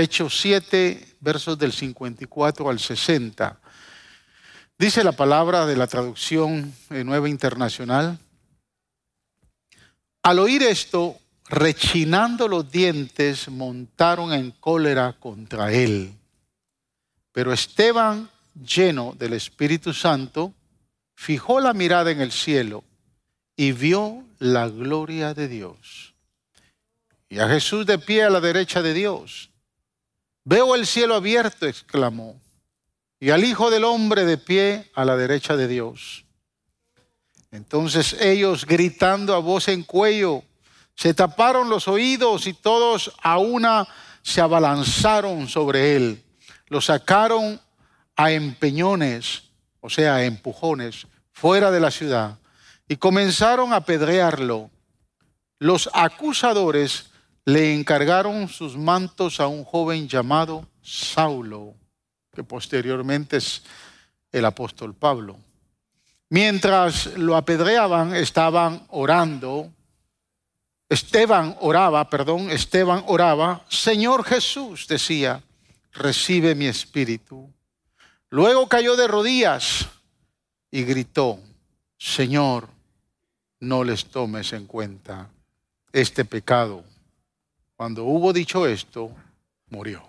Hechos 7, versos del 54 al 60. Dice la palabra de la traducción Nueva Internacional. Al oír esto, rechinando los dientes, montaron en cólera contra él. Pero Esteban, lleno del Espíritu Santo, fijó la mirada en el cielo y vio la gloria de Dios. Y a Jesús de pie a la derecha de Dios. Veo el cielo abierto, exclamó, y al Hijo del Hombre de pie a la derecha de Dios. Entonces ellos, gritando a voz en cuello, se taparon los oídos y todos a una se abalanzaron sobre él. Lo sacaron a empeñones, o sea, a empujones, fuera de la ciudad y comenzaron a apedrearlo. Los acusadores le encargaron sus mantos a un joven llamado Saulo, que posteriormente es el apóstol Pablo. Mientras lo apedreaban, estaban orando. Esteban oraba, perdón, Esteban oraba, Señor Jesús, decía, recibe mi espíritu. Luego cayó de rodillas y gritó, Señor, no les tomes en cuenta este pecado. Cuando hubo dicho esto, murió.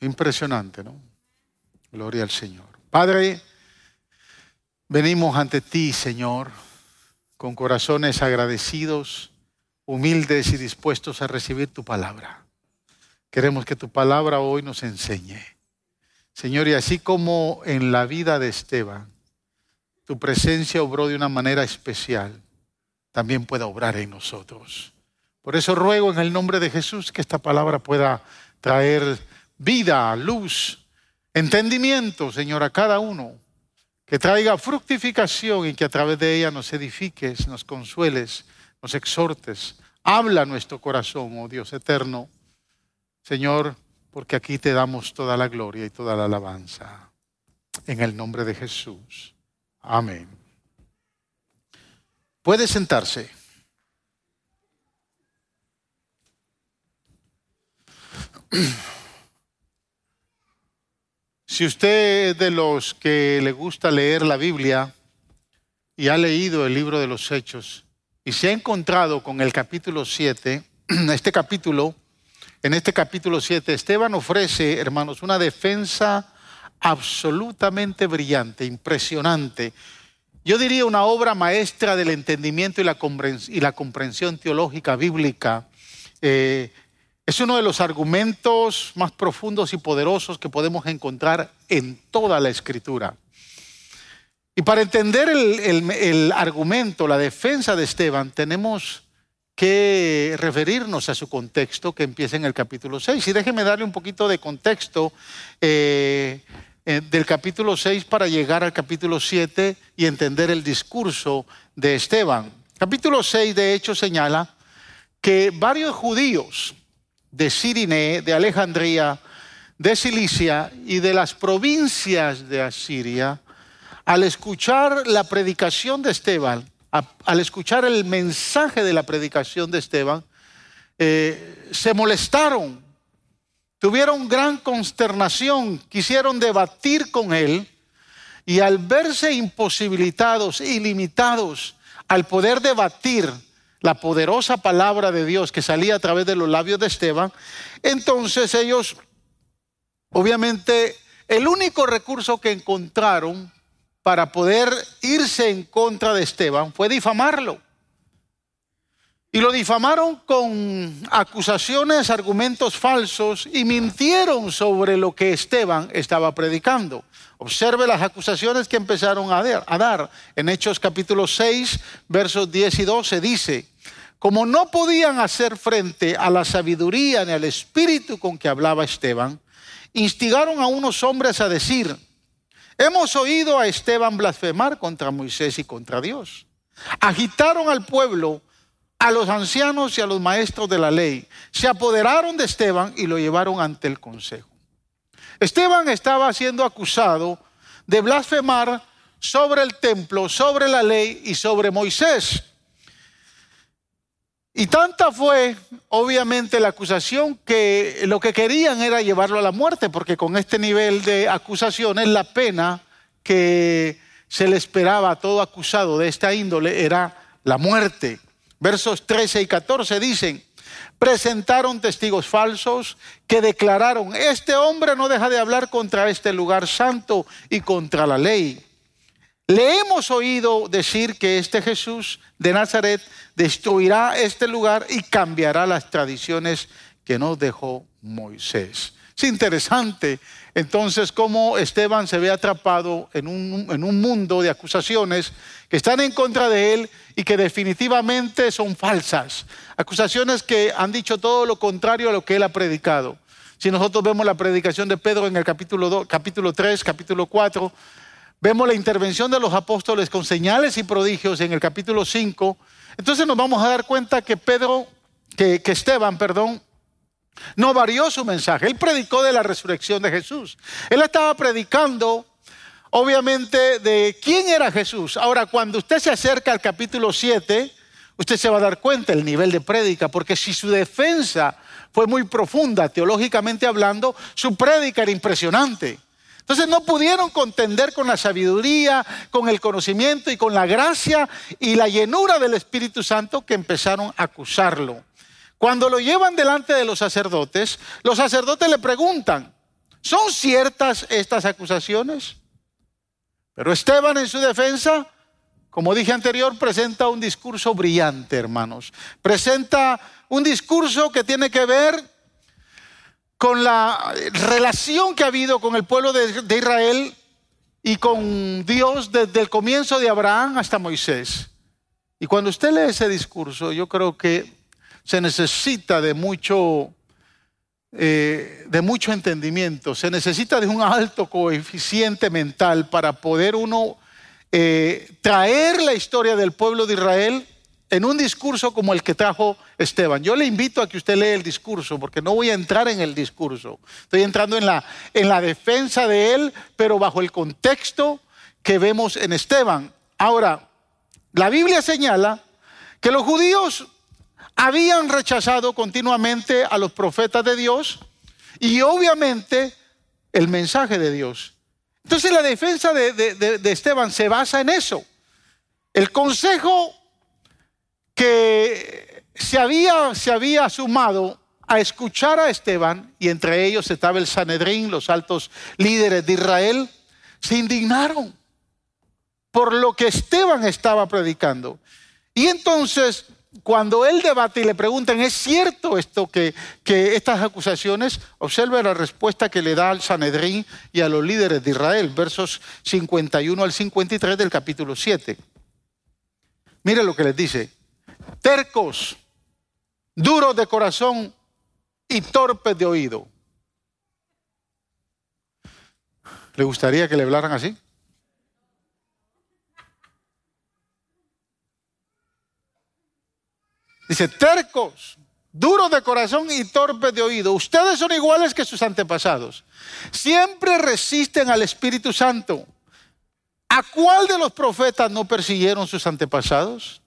Impresionante, ¿no? Gloria al Señor. Padre, venimos ante ti, Señor, con corazones agradecidos, humildes y dispuestos a recibir tu palabra. Queremos que tu palabra hoy nos enseñe. Señor, y así como en la vida de Esteban, tu presencia obró de una manera especial, también pueda obrar en nosotros. Por eso ruego en el nombre de Jesús que esta palabra pueda traer vida, luz, entendimiento, Señor, a cada uno. Que traiga fructificación y que a través de ella nos edifiques, nos consueles, nos exhortes. Habla nuestro corazón, oh Dios eterno. Señor, porque aquí te damos toda la gloria y toda la alabanza. En el nombre de Jesús. Amén. Puede sentarse. Si usted es de los que le gusta leer la Biblia y ha leído el libro de los Hechos y se ha encontrado con el capítulo 7, este capítulo, en este capítulo 7, Esteban ofrece, hermanos, una defensa absolutamente brillante, impresionante. Yo diría una obra maestra del entendimiento y la, comprensión teológica bíblica. Eh, es uno de los argumentos más profundos y poderosos que podemos encontrar en toda la escritura. Y para entender el, argumento, la defensa de Esteban, tenemos que referirnos a su contexto que empieza en el capítulo 6. Y déjeme darle un poquito de contexto eh, eh, del capítulo 6 para llegar al capítulo 7 y entender el discurso de Esteban. Capítulo 6 de hecho señala que varios judíos de Sirine, de Alejandría, de Cilicia y de las provincias de Asiria, al escuchar la predicación de Esteban, al escuchar el mensaje de la predicación de Esteban, eh, se molestaron tuvieron gran consternación, quisieron debatir con él y al verse imposibilitados y limitados al poder debatir la poderosa palabra de Dios que salía a través de los labios de Esteban, entonces ellos, obviamente, el único recurso que encontraron para poder irse en contra de Esteban fue difamarlo. Y lo difamaron con acusaciones, argumentos falsos y mintieron sobre lo que Esteban estaba predicando. Observe las acusaciones que empezaron a dar. En Hechos capítulo 6, versos 10 y 12 dice, como no podían hacer frente a la sabiduría ni al espíritu con que hablaba Esteban, instigaron a unos hombres a decir, hemos oído a Esteban blasfemar contra Moisés y contra Dios. Agitaron al pueblo a los ancianos y a los maestros de la ley. Se apoderaron de Esteban y lo llevaron ante el consejo. Esteban estaba siendo acusado de blasfemar sobre el templo, sobre la ley y sobre Moisés. Y tanta fue, obviamente, la acusación que lo que querían era llevarlo a la muerte, porque con este nivel de acusaciones la pena que se le esperaba a todo acusado de esta índole era la muerte. Versos 13 y 14 dicen, presentaron testigos falsos que declararon, este hombre no deja de hablar contra este lugar santo y contra la ley. Le hemos oído decir que este Jesús de Nazaret destruirá este lugar y cambiará las tradiciones que nos dejó Moisés. Es interesante entonces cómo Esteban se ve atrapado en un, en un, mundo de acusaciones que están en contra de él y que definitivamente son falsas. Acusaciones que han dicho todo lo contrario a lo que él ha predicado. Si nosotros vemos la predicación de Pedro en el capítulo, 2, capítulo 3, capítulo 4, Vemos la intervención de los apóstoles con señales y prodigios en el capítulo 5. Entonces nos vamos a dar cuenta que Pedro, que, que Esteban, perdón, no varió su mensaje. Él predicó de la resurrección de Jesús. Él estaba predicando, obviamente, de quién era Jesús. Ahora, cuando usted se acerca al capítulo 7, usted se va a dar cuenta del nivel de prédica, porque si su defensa fue muy profunda, teológicamente hablando, su prédica era impresionante. Entonces no pudieron contender con la sabiduría, con el conocimiento y con la gracia y la llenura del Espíritu Santo que empezaron a acusarlo. Cuando lo llevan delante de los sacerdotes, los sacerdotes le preguntan, ¿son ciertas estas acusaciones? Pero Esteban en su defensa, como dije anterior, presenta un discurso brillante, hermanos. Presenta un discurso que tiene que ver con la relación que ha habido con el pueblo de, Israel y con Dios desde el comienzo de Abraham hasta Moisés. Y cuando usted lee ese discurso, yo creo que se necesita de mucho, eh, de mucho entendimiento, se necesita de un alto coeficiente mental para poder uno eh, traer la historia del pueblo de Israel en un discurso como el que trajo Esteban. Yo le invito a que usted lea el discurso, porque no voy a entrar en el discurso. Estoy entrando en la, en la defensa de él, pero bajo el contexto que vemos en Esteban. Ahora, la Biblia señala que los judíos habían rechazado continuamente a los profetas de Dios y obviamente el mensaje de Dios. Entonces la defensa de, Esteban se basa en eso. El consejo que se había, se había sumado a escuchar a Esteban, y entre ellos estaba el Sanedrín, los altos líderes de Israel, se indignaron por lo que Esteban estaba predicando. Y entonces, cuando él debate y le preguntan, ¿es cierto esto que, estas acusaciones? Observe la respuesta que le da al Sanedrín y a los líderes de Israel, versos 51 al 53 del capítulo 7. Mire lo que les dice tercos, duros de corazón y torpes de oído. ¿Le gustaría que le hablaran así? Dice, tercos, duros de corazón y torpes de oído. Ustedes son iguales que sus antepasados. Siempre resisten al Espíritu Santo. ¿A cuál de los profetas no persiguieron sus antepasados?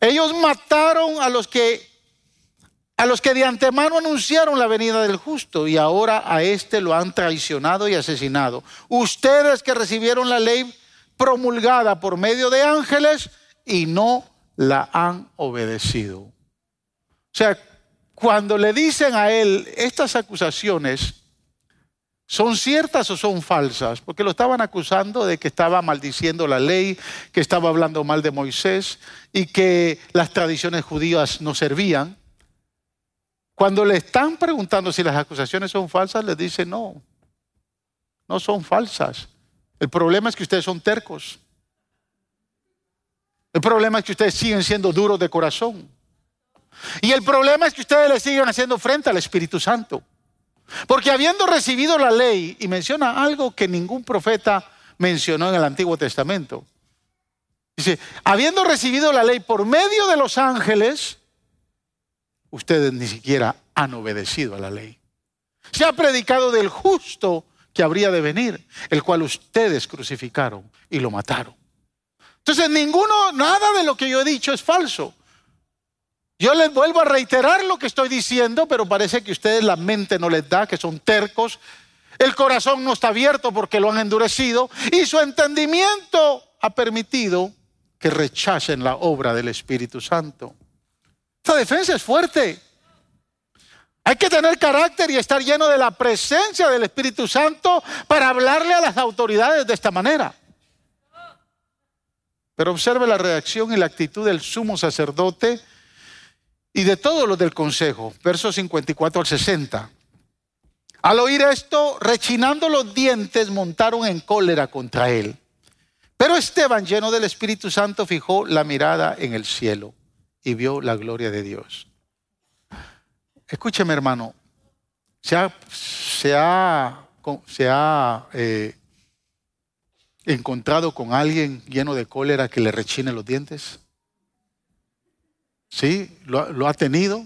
Ellos mataron a los que a los que de antemano anunciaron la venida del justo y ahora a este lo han traicionado y asesinado. Ustedes que recibieron la ley promulgada por medio de ángeles y no la han obedecido. O sea, cuando le dicen a él estas acusaciones, ¿Son ciertas o son falsas? Porque lo estaban acusando de que estaba maldiciendo la ley, que estaba hablando mal de Moisés y que las tradiciones judías no servían. Cuando le están preguntando si las acusaciones son falsas, les dice no, no son falsas. El problema es que ustedes son tercos. El problema es que ustedes siguen siendo duros de corazón. Y el problema es que ustedes le siguen haciendo frente al Espíritu Santo. Porque habiendo recibido la ley, y menciona algo que ningún profeta mencionó en el Antiguo Testamento, dice, habiendo recibido la ley por medio de los ángeles, ustedes ni siquiera han obedecido a la ley. Se ha predicado del justo que habría de venir, el cual ustedes crucificaron y lo mataron. Entonces, ninguno, nada de lo que yo he dicho es falso. Yo les vuelvo a reiterar lo que estoy diciendo, pero parece que ustedes la mente no les da, que son tercos. El corazón no está abierto porque lo han endurecido y su entendimiento ha permitido que rechacen la obra del Espíritu Santo. Esta defensa es fuerte. Hay que tener carácter y estar lleno de la presencia del Espíritu Santo para hablarle a las autoridades de esta manera. Pero observe la reacción y la actitud del sumo sacerdote y de todos los del consejo, versos 54 al 60. Al oír esto, rechinando los dientes, montaron en cólera contra él. Pero Esteban, lleno del Espíritu Santo, fijó la mirada en el cielo y vio la gloria de Dios. Escúcheme, hermano, se ha, se ha, se ha eh, encontrado con alguien lleno de cólera que le rechine los dientes? ¿Sí? ¿Lo, ha tenido?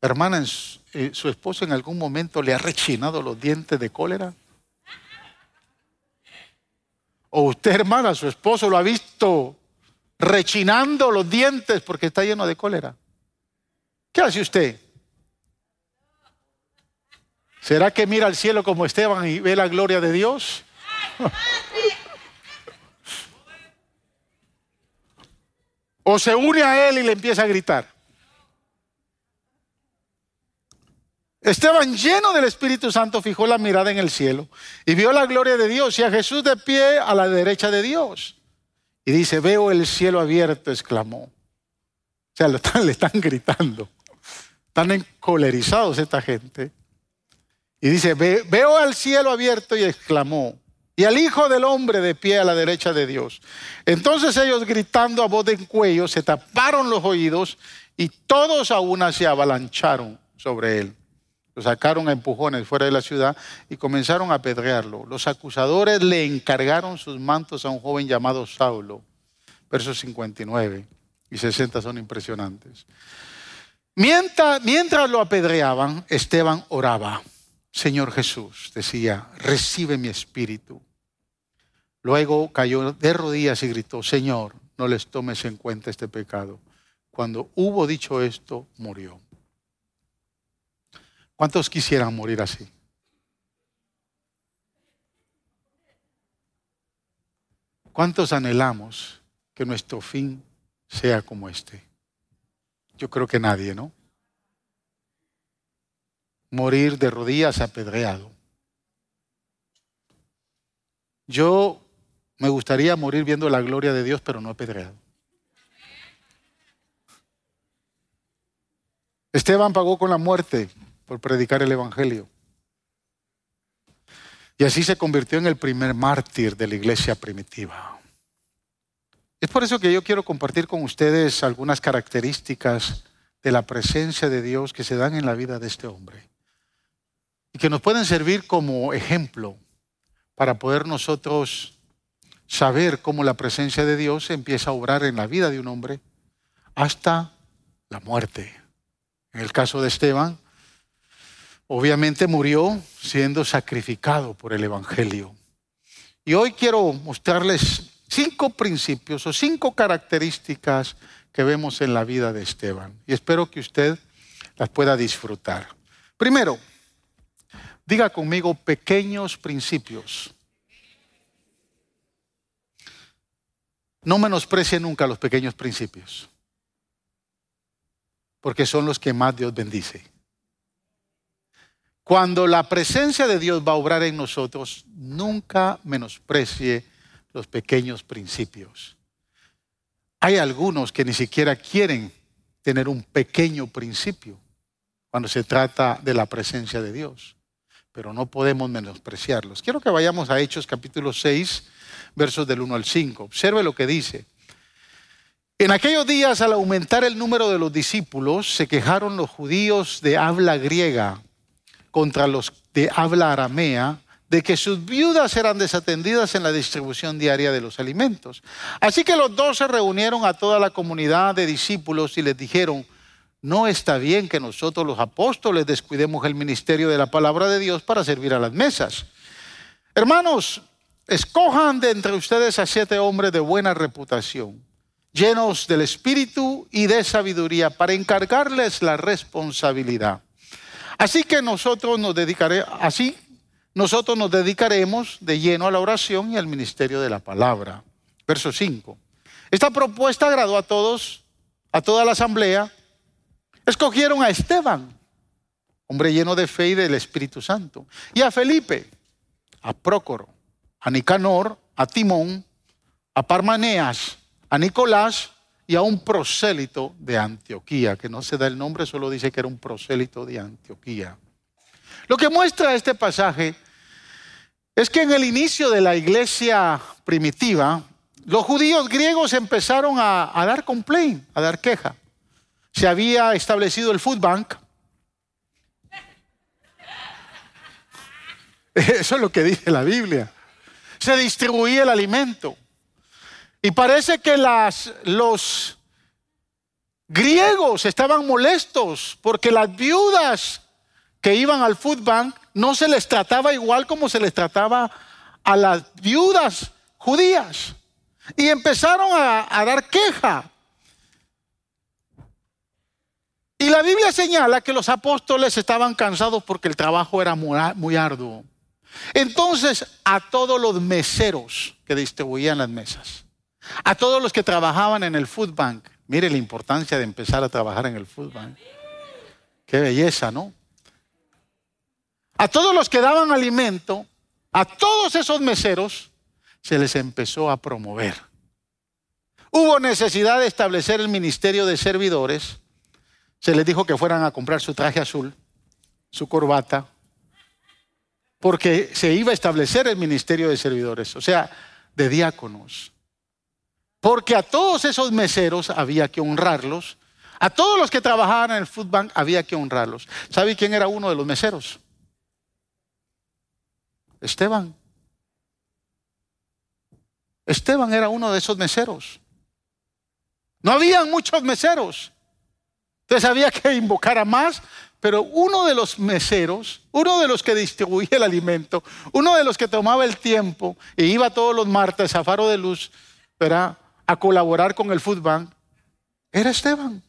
Hermana, eh, ¿su esposo en algún momento le ha rechinado los dientes de cólera? ¿O usted, hermana, su esposo lo ha visto rechinando los dientes porque está lleno de cólera? ¿Qué hace usted? ¿Será que mira al cielo como Esteban y ve la gloria de Dios? O se une a él y le empieza a gritar. Esteban, lleno del Espíritu Santo, fijó la mirada en el cielo y vio la gloria de Dios y a Jesús de pie a la derecha de Dios. Y dice, veo el cielo abierto, exclamó. O sea, le están gritando. Están encolerizados esta gente. Y dice, veo al cielo abierto y exclamó, y al Hijo del Hombre de pie a la derecha de Dios. Entonces ellos gritando a voz de cuello se taparon los oídos y todos a una se avalancharon sobre él. Lo sacaron a empujones fuera de la ciudad y comenzaron a apedrearlo. Los acusadores le encargaron sus mantos a un joven llamado Saulo. Versos 59 y 60 son impresionantes. Mientras, mientras lo apedreaban, Esteban oraba. Señor Jesús, decía, recibe mi espíritu. Luego cayó de rodillas y gritó, Señor, no les tomes en cuenta este pecado. Cuando hubo dicho esto, murió. ¿Cuántos quisieran morir así? ¿Cuántos anhelamos que nuestro fin sea como este? Yo creo que nadie, ¿no? morir de rodillas apedreado. Yo me gustaría morir viendo la gloria de Dios, pero no apedreado. Esteban pagó con la muerte por predicar el Evangelio. Y así se convirtió en el primer mártir de la iglesia primitiva. Es por eso que yo quiero compartir con ustedes algunas características de la presencia de Dios que se dan en la vida de este hombre y que nos pueden servir como ejemplo para poder nosotros saber cómo la presencia de Dios empieza a obrar en la vida de un hombre hasta la muerte. En el caso de Esteban, obviamente murió siendo sacrificado por el Evangelio. Y hoy quiero mostrarles cinco principios o cinco características que vemos en la vida de Esteban. Y espero que usted las pueda disfrutar. Primero, Diga conmigo pequeños principios. No menosprecie nunca los pequeños principios, porque son los que más Dios bendice. Cuando la presencia de Dios va a obrar en nosotros, nunca menosprecie los pequeños principios. Hay algunos que ni siquiera quieren tener un pequeño principio cuando se trata de la presencia de Dios pero no podemos menospreciarlos. Quiero que vayamos a Hechos capítulo 6, versos del 1 al 5. Observe lo que dice. En aquellos días, al aumentar el número de los discípulos, se quejaron los judíos de habla griega contra los de habla aramea de que sus viudas eran desatendidas en la distribución diaria de los alimentos. Así que los dos se reunieron a toda la comunidad de discípulos y les dijeron, no está bien que nosotros los apóstoles descuidemos el ministerio de la palabra de Dios para servir a las mesas. Hermanos, escojan de entre ustedes a siete hombres de buena reputación llenos del Espíritu y de sabiduría, para encargarles la responsabilidad. Así que nosotros nos dedicaremos, así nosotros nos dedicaremos de lleno a la oración y al ministerio de la palabra. Verso 5. Esta propuesta agradó a todos, a toda la asamblea. Escogieron a Esteban, hombre lleno de fe y del Espíritu Santo, y a Felipe, a Prócoro, a Nicanor, a Timón, a Parmaneas, a Nicolás y a un prosélito de Antioquía, que no se da el nombre, solo dice que era un prosélito de Antioquía. Lo que muestra este pasaje es que en el inicio de la iglesia primitiva, los judíos griegos empezaron a, dar complaint, a dar queja. Se había establecido el food bank. Eso es lo que dice la Biblia. Se distribuía el alimento. Y parece que los griegos estaban molestos porque las viudas que iban al food bank no se les trataba igual como se les trataba a las viudas judías. Y empezaron a dar queja. Y la Biblia señala que los apóstoles estaban cansados porque el trabajo era muy arduo. Entonces, a todos los meseros que distribuían las mesas, a todos los que trabajaban en el food bank, mire la importancia de empezar a trabajar en el food bank. Qué belleza, ¿no? A todos los que daban alimento, a todos esos meseros, se les empezó a promover. Hubo necesidad de establecer el ministerio de servidores. Se les dijo que fueran a comprar su traje azul, su corbata, porque se iba a establecer el ministerio de servidores, o sea, de diáconos. Porque a todos esos meseros había que honrarlos. A todos los que trabajaban en el food bank había que honrarlos. ¿Sabe quién era uno de los meseros? Esteban. Esteban era uno de esos meseros. No habían muchos meseros. Entonces había que invocar a más, pero uno de los meseros, uno de los que distribuía el alimento, uno de los que tomaba el tiempo e iba todos los martes a Faro de Luz, ¿verdad? a colaborar con el Food Bank era Esteban.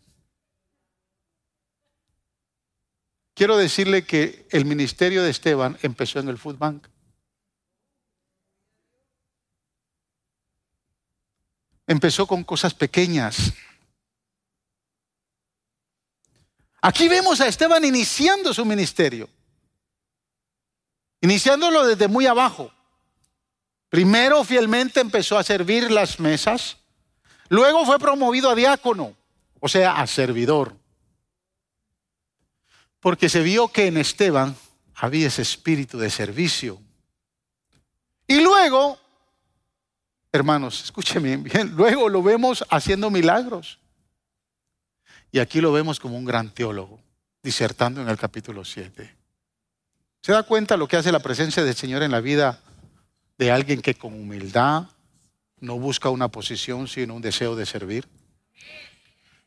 Quiero decirle que el ministerio de Esteban empezó en el Food Bank. Empezó con cosas pequeñas. Aquí vemos a Esteban iniciando su ministerio, iniciándolo desde muy abajo. Primero fielmente empezó a servir las mesas, Luego fue promovido a diácono, o sea, a servidor. Porque se vio que en Esteban había ese espíritu de servicio. Y luego, hermanos, escúcheme bien, luego lo vemos haciendo milagros. Y aquí lo vemos como un gran teólogo, disertando en el capítulo 7. ¿Se da cuenta lo que hace la presencia del Señor en la vida de alguien que con humildad, no busca una posición, sino un deseo de servir.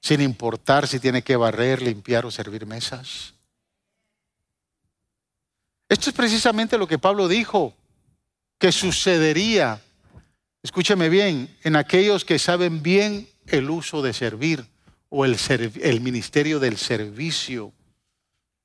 Sin importar si tiene que barrer, limpiar o servir mesas. Esto es precisamente lo que Pablo dijo que sucedería, escúcheme bien, en aquellos que saben bien el uso de servir o el, ministerio del servicio.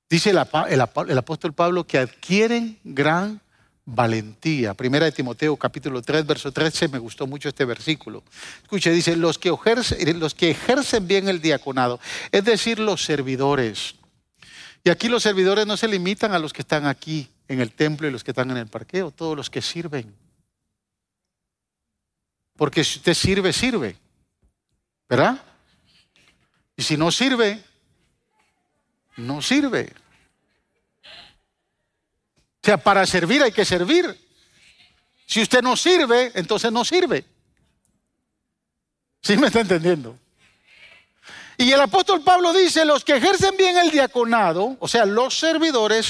Dice el, apóstol Pablo que adquieren gran valentía. Primera de Timoteo capítulo 3, verso 13, me gustó mucho este versículo. Escuche, dice, los que, ejercen, los que ejercen bien el diaconado, es decir, los servidores. Y aquí los servidores no se limitan a los que están aquí en el templo y los que están en el parqueo, todos los que sirven. Porque si usted sirve, sirve. ¿Verdad? Y si no sirve, no sirve. O sea, para servir hay que servir. Si usted no sirve, entonces no sirve. ¿Sí me está entendiendo? Y el apóstol Pablo dice, los que ejercen bien el diaconado, o sea, los servidores,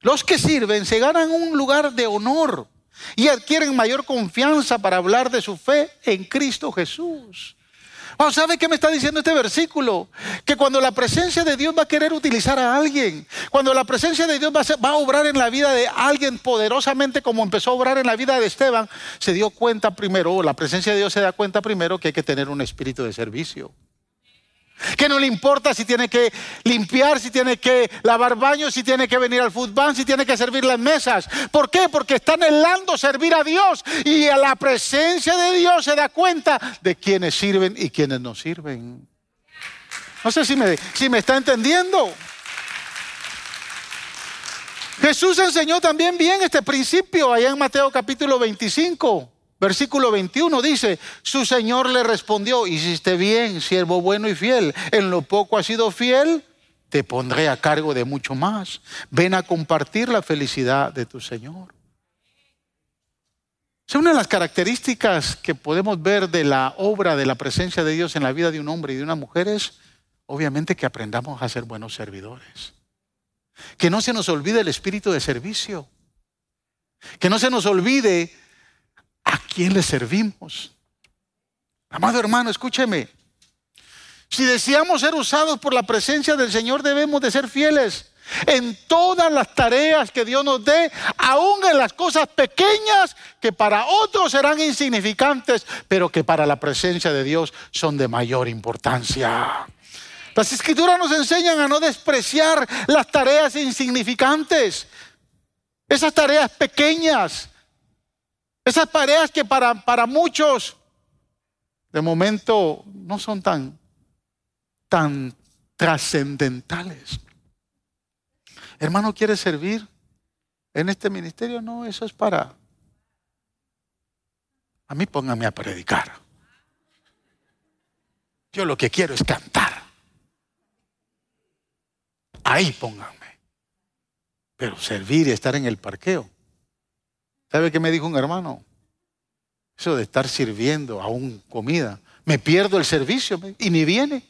los que sirven, se ganan un lugar de honor y adquieren mayor confianza para hablar de su fe en Cristo Jesús. Oh, ¿Sabe qué me está diciendo este versículo? Que cuando la presencia de Dios va a querer utilizar a alguien, cuando la presencia de Dios va a, va a, obrar en la vida de alguien poderosamente como empezó a obrar en la vida de Esteban, se dio cuenta primero, la presencia de Dios se da cuenta primero que hay que tener un espíritu de servicio. Que no le importa si tiene que limpiar, si tiene que lavar baños, si tiene que venir al fútbol, si tiene que servir las mesas. ¿Por qué? Porque está anhelando servir a Dios y a la presencia de Dios se da cuenta de quienes sirven y quienes no sirven. No sé si me, si me está entendiendo. Jesús enseñó también bien este principio allá en Mateo capítulo 25. Versículo 21 dice, su Señor le respondió, hiciste bien, siervo bueno y fiel, en lo poco has sido fiel, te pondré a cargo de mucho más. Ven a compartir la felicidad de tu Señor. Es una de las características que podemos ver de la obra de la presencia de Dios en la vida de un hombre y de una mujer es, obviamente, que aprendamos a ser buenos servidores. Que no se nos olvide el espíritu de servicio. Que no se nos olvide ¿A quién le servimos? Amado hermano, escúcheme. Si deseamos ser usados por la presencia del Señor, debemos de ser fieles en todas las tareas que Dios nos dé, aún en las cosas pequeñas que para otros serán insignificantes, pero que para la presencia de Dios son de mayor importancia. Las escrituras nos enseñan a no despreciar las tareas insignificantes, esas tareas pequeñas, esas tareas que para, para muchos de momento no son tan, tan trascendentales. Hermano, ¿quiere servir en este ministerio? No, eso es para... A mí póngame a predicar. Yo lo que quiero es cantar. Ahí pónganme. Pero servir y estar en el parqueo. ¿Sabe qué me dijo un hermano? Eso de estar sirviendo aún comida. Me pierdo el servicio y ni viene.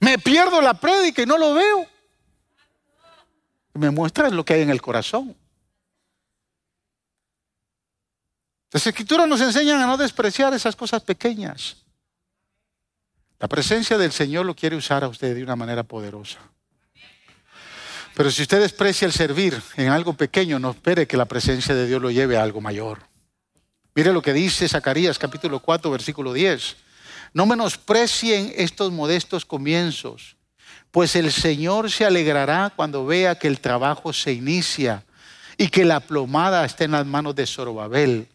Me pierdo la prédica y no lo veo. Me muestra lo que hay en el corazón. Las escrituras nos enseñan a no despreciar esas cosas pequeñas. La presencia del Señor lo quiere usar a usted de una manera poderosa. Pero si usted desprecia el servir en algo pequeño, no espere que la presencia de Dios lo lleve a algo mayor. Mire lo que dice Zacarías capítulo 4, versículo 10. No menosprecien estos modestos comienzos, pues el Señor se alegrará cuando vea que el trabajo se inicia y que la plomada está en las manos de Zorobabel.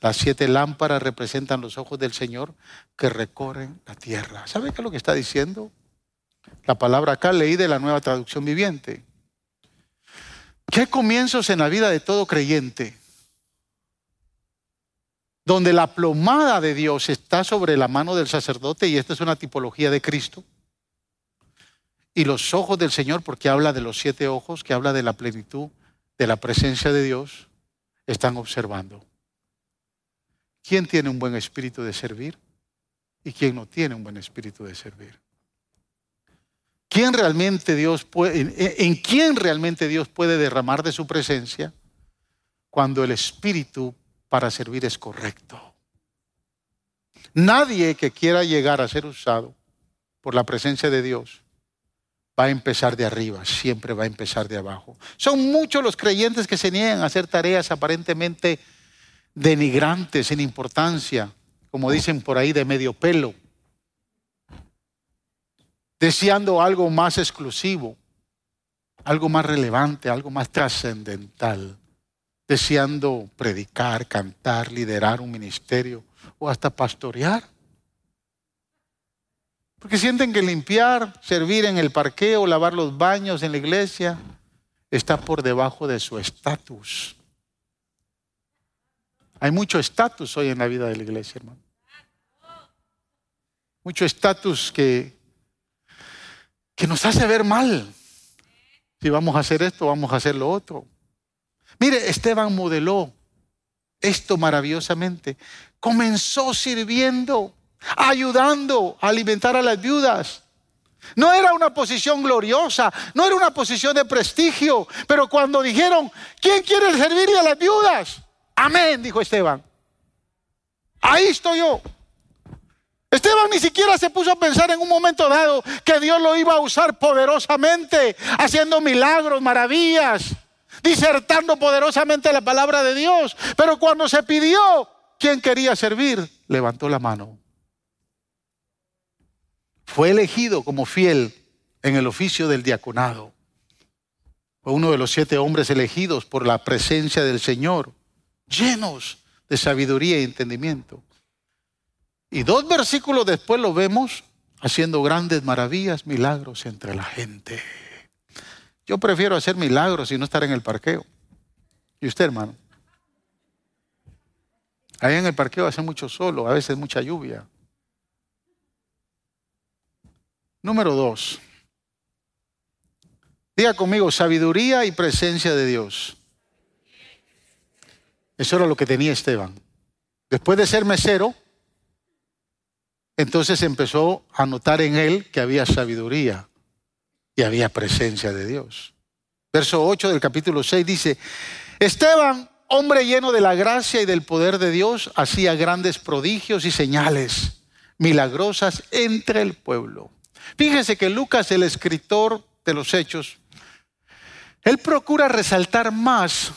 Las siete lámparas representan los ojos del Señor que recorren la tierra. ¿Sabe qué es lo que está diciendo? La palabra acá leí de la nueva traducción viviente. ¿Qué comienzos en la vida de todo creyente? Donde la plomada de Dios está sobre la mano del sacerdote, y esta es una tipología de Cristo, y los ojos del Señor, porque habla de los siete ojos, que habla de la plenitud, de la presencia de Dios, están observando. ¿Quién tiene un buen espíritu de servir? ¿Y quién no tiene un buen espíritu de servir? ¿Quién realmente Dios puede, en, quién realmente Dios puede derramar de su presencia cuando el espíritu para servir es correcto? Nadie que quiera llegar a ser usado por la presencia de Dios va a empezar de arriba, siempre va a empezar de abajo. Son muchos los creyentes que se niegan a hacer tareas aparentemente denigrantes, sin importancia, como dicen por ahí, de medio pelo deseando algo más exclusivo, algo más relevante, algo más trascendental, deseando predicar, cantar, liderar un ministerio o hasta pastorear. Porque sienten que limpiar, servir en el parqueo, lavar los baños en la iglesia, está por debajo de su estatus. Hay mucho estatus hoy en la vida de la iglesia, hermano. Mucho estatus que que nos hace ver mal. Si vamos a hacer esto, vamos a hacer lo otro. Mire, Esteban modeló esto maravillosamente. Comenzó sirviendo, ayudando a alimentar a las viudas. No era una posición gloriosa, no era una posición de prestigio, pero cuando dijeron, ¿quién quiere servirle a las viudas? Amén, dijo Esteban. Ahí estoy yo. Esteban ni siquiera se puso a pensar en un momento dado que Dios lo iba a usar poderosamente, haciendo milagros, maravillas, disertando poderosamente la palabra de Dios. Pero cuando se pidió quién quería servir, levantó la mano. Fue elegido como fiel en el oficio del diaconado. Fue uno de los siete hombres elegidos por la presencia del Señor, llenos de sabiduría y entendimiento. Y dos versículos después lo vemos haciendo grandes maravillas, milagros entre la gente. Yo prefiero hacer milagros y no estar en el parqueo. ¿Y usted, hermano? Ahí en el parqueo hace mucho solo, a veces mucha lluvia. Número dos. Diga conmigo, sabiduría y presencia de Dios. Eso era lo que tenía Esteban. Después de ser mesero, entonces empezó a notar en él que había sabiduría y había presencia de Dios. Verso 8 del capítulo 6 dice, Esteban, hombre lleno de la gracia y del poder de Dios, hacía grandes prodigios y señales milagrosas entre el pueblo. Fíjense que Lucas, el escritor de los hechos, él procura resaltar más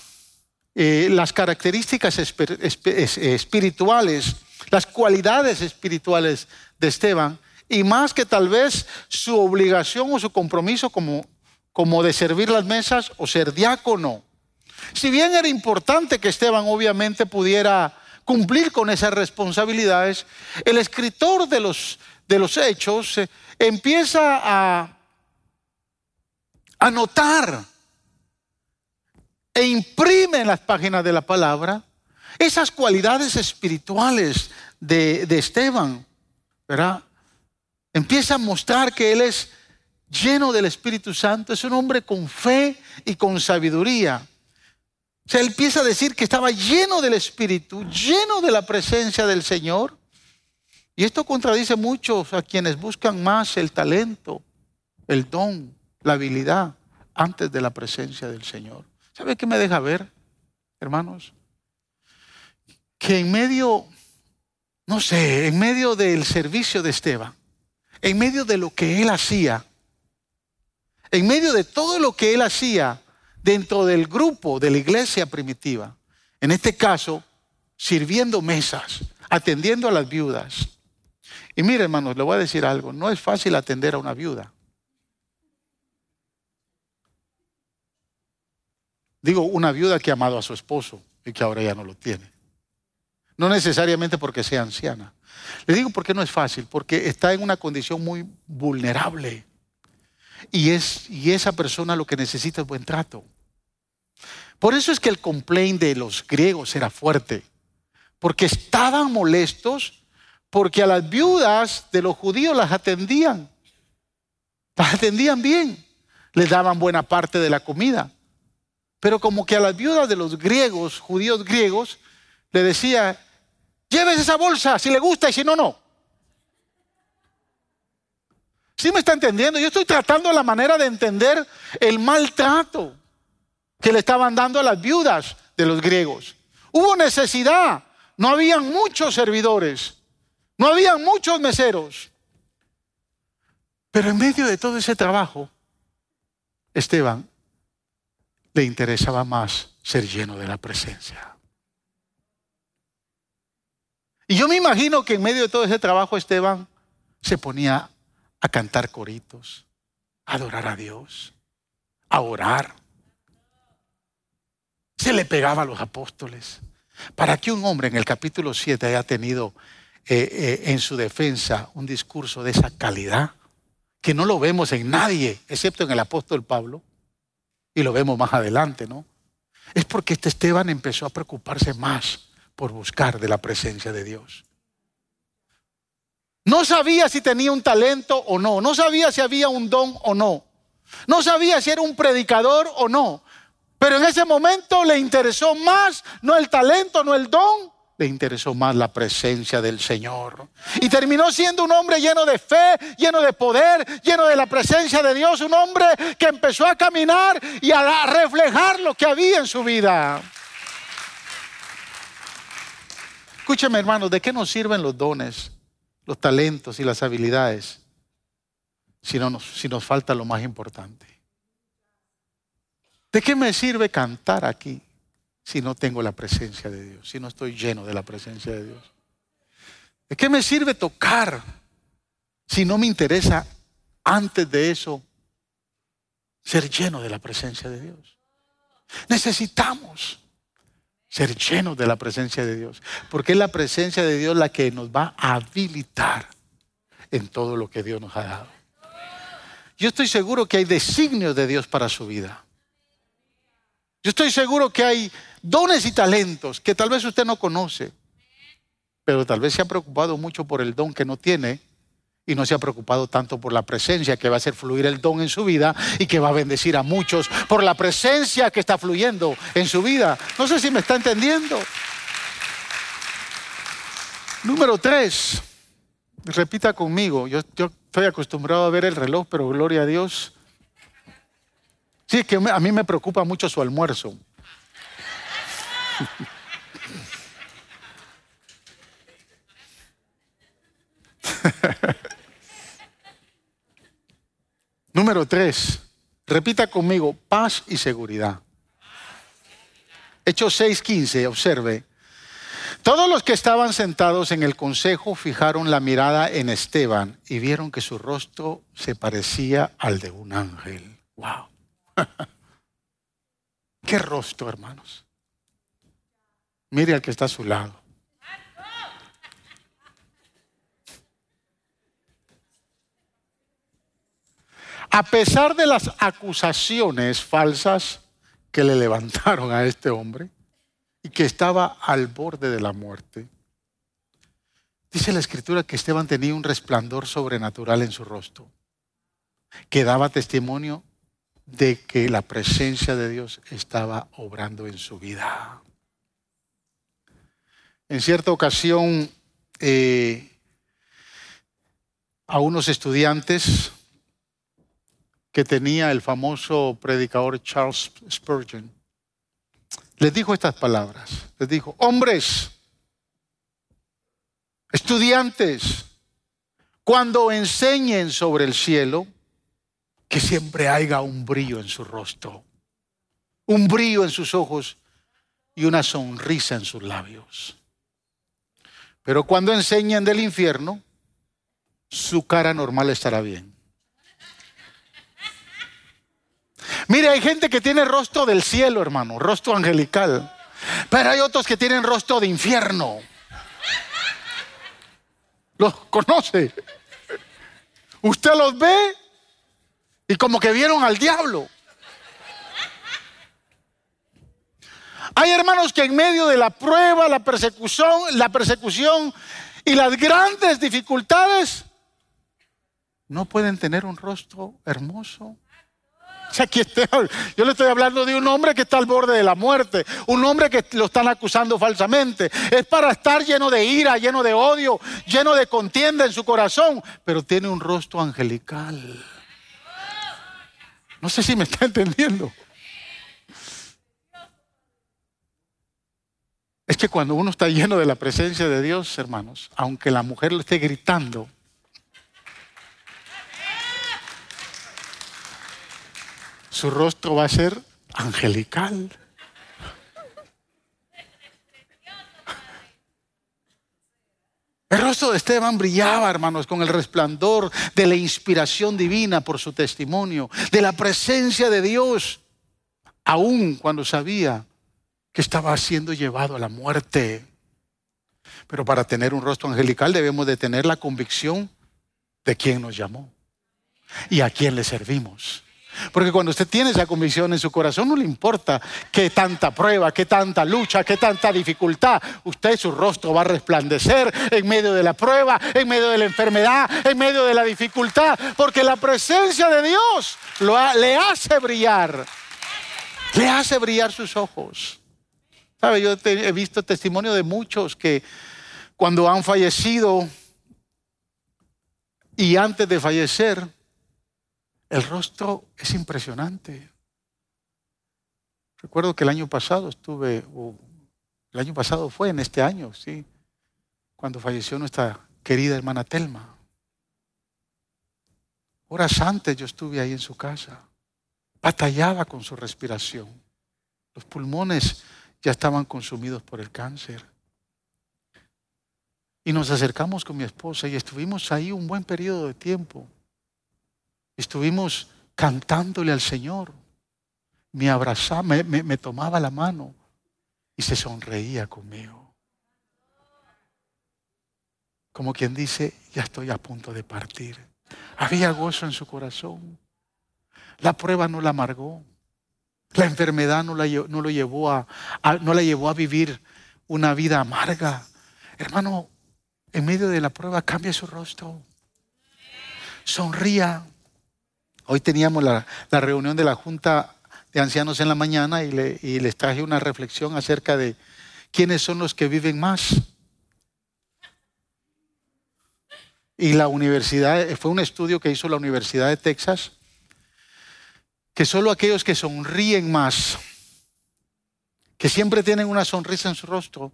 eh, las características espirituales las cualidades espirituales de Esteban y más que tal vez su obligación o su compromiso como, como de servir las mesas o ser diácono. Si bien era importante que Esteban obviamente pudiera cumplir con esas responsabilidades, el escritor de los, de los hechos eh, empieza a, a notar e imprime en las páginas de la palabra esas cualidades espirituales de, Esteban, ¿verdad? Empieza a mostrar que él es lleno del Espíritu Santo, es un hombre con fe y con sabiduría. O sea, él empieza a decir que estaba lleno del Espíritu, lleno de la presencia del Señor. Y esto contradice mucho a quienes buscan más el talento, el don, la habilidad antes de la presencia del Señor. ¿Sabe qué me deja ver, hermanos? Que en medio, no sé, en medio del servicio de Esteban, en medio de lo que él hacía, en medio de todo lo que él hacía dentro del grupo de la iglesia primitiva, en este caso, sirviendo mesas, atendiendo a las viudas. Y mire, hermanos, le voy a decir algo, no es fácil atender a una viuda. Digo, una viuda que ha amado a su esposo y que ahora ya no lo tiene. No necesariamente porque sea anciana. Le digo por qué no es fácil, porque está en una condición muy vulnerable. Y, es, y esa persona lo que necesita es buen trato. Por eso es que el complaint de los griegos era fuerte, porque estaban molestos porque a las viudas de los judíos las atendían. Las atendían bien, les daban buena parte de la comida. Pero como que a las viudas de los griegos, judíos griegos, le decía, llévese esa bolsa si le gusta y si no, no. ¿Sí me está entendiendo? Yo estoy tratando la manera de entender el maltrato que le estaban dando a las viudas de los griegos. Hubo necesidad, no habían muchos servidores, no habían muchos meseros. Pero en medio de todo ese trabajo, Esteban le interesaba más ser lleno de la presencia. Y yo me imagino que en medio de todo ese trabajo Esteban se ponía a cantar coritos, a adorar a Dios, a orar. Se le pegaba a los apóstoles. Para que un hombre en el capítulo 7 haya tenido eh, eh, en su defensa un discurso de esa calidad, que no lo vemos en nadie, excepto en el apóstol Pablo, y lo vemos más adelante, ¿no? Es porque este Esteban empezó a preocuparse más por buscar de la presencia de Dios. No sabía si tenía un talento o no, no sabía si había un don o no, no sabía si era un predicador o no, pero en ese momento le interesó más, no el talento, no el don, le interesó más la presencia del Señor. Y terminó siendo un hombre lleno de fe, lleno de poder, lleno de la presencia de Dios, un hombre que empezó a caminar y a reflejar lo que había en su vida. Escúcheme, hermanos, ¿de qué nos sirven los dones, los talentos y las habilidades si, no nos, si nos falta lo más importante? ¿De qué me sirve cantar aquí si no tengo la presencia de Dios, si no estoy lleno de la presencia de Dios? ¿De qué me sirve tocar si no me interesa antes de eso ser lleno de la presencia de Dios? Necesitamos ser llenos de la presencia de Dios, porque es la presencia de Dios la que nos va a habilitar en todo lo que Dios nos ha dado. Yo estoy seguro que hay designios de Dios para su vida. Yo estoy seguro que hay dones y talentos que tal vez usted no conoce, pero tal vez se ha preocupado mucho por el don que no tiene y no se ha preocupado tanto por la presencia que va a hacer fluir el don en su vida y que va a bendecir a muchos por la presencia que está fluyendo en su vida. No sé si me está entendiendo. Número tres, repita conmigo, yo, estoy acostumbrado a ver el reloj, pero gloria a Dios. Sí, es que a mí me preocupa mucho su almuerzo. Número tres, repita conmigo, paz y seguridad. Hechos 6:15, observe. Todos los que estaban sentados en el consejo fijaron la mirada en Esteban y vieron que su rostro se parecía al de un ángel. ¡Wow! ¡Qué rostro, hermanos! Mire al que está a su lado. A pesar de las acusaciones falsas que le levantaron a este hombre y que estaba al borde de la muerte, dice la escritura que Esteban tenía un resplandor sobrenatural en su rostro, que daba testimonio de que la presencia de Dios estaba obrando en su vida. En cierta ocasión, eh, a unos estudiantes que tenía el famoso predicador Charles Spurgeon, les dijo estas palabras. Les dijo, hombres, estudiantes, cuando enseñen sobre el cielo, que siempre haya un brillo en su rostro, un brillo en sus ojos y una sonrisa en sus labios. Pero cuando enseñen del infierno, su cara normal estará bien. Mire, hay gente que tiene rostro del cielo, hermano, rostro angelical. Pero hay otros que tienen rostro de infierno. ¿Los conoce? Usted los ve y como que vieron al diablo. Hay hermanos que en medio de la prueba, la persecución, la persecución y las grandes dificultades no pueden tener un rostro hermoso, yo le estoy hablando de un hombre que está al borde de la muerte, un hombre que lo están acusando falsamente. Es para estar lleno de ira, lleno de odio, lleno de contienda en su corazón, pero tiene un rostro angelical. No sé si me está entendiendo. Es que cuando uno está lleno de la presencia de Dios, hermanos, aunque la mujer lo esté gritando, su rostro va a ser angelical. El rostro de Esteban brillaba, hermanos, con el resplandor de la inspiración divina por su testimonio, de la presencia de Dios, aun cuando sabía que estaba siendo llevado a la muerte. Pero para tener un rostro angelical debemos de tener la convicción de quién nos llamó y a quién le servimos. Porque cuando usted tiene esa convicción en su corazón, no le importa qué tanta prueba, qué tanta lucha, qué tanta dificultad. Usted su rostro va a resplandecer en medio de la prueba, en medio de la enfermedad, en medio de la dificultad. Porque la presencia de Dios le hace brillar. Le hace brillar sus ojos. ¿Sabe? Yo he visto testimonio de muchos que cuando han fallecido y antes de fallecer, el rostro es impresionante. Recuerdo que el año pasado estuve, el año pasado fue en este año, sí, cuando falleció nuestra querida hermana Telma. Horas antes yo estuve ahí en su casa. Batallaba con su respiración. Los pulmones ya estaban consumidos por el cáncer. Y nos acercamos con mi esposa y estuvimos ahí un buen periodo de tiempo. Estuvimos cantándole al Señor. Me abrazaba, me, tomaba la mano y se sonreía conmigo. Como quien dice, ya estoy a punto de partir. Había gozo en su corazón. La prueba no la amargó. La enfermedad no, la, lo llevó a, no la llevó a vivir una vida amarga. Hermano, en medio de la prueba cambia su rostro. Sonría. Hoy teníamos la, reunión de la Junta de Ancianos en la mañana y, y les traje una reflexión acerca de quiénes son los que viven más. Y la universidad, fue un estudio que hizo la Universidad de Texas, que solo aquellos que sonríen más, que siempre tienen una sonrisa en su rostro,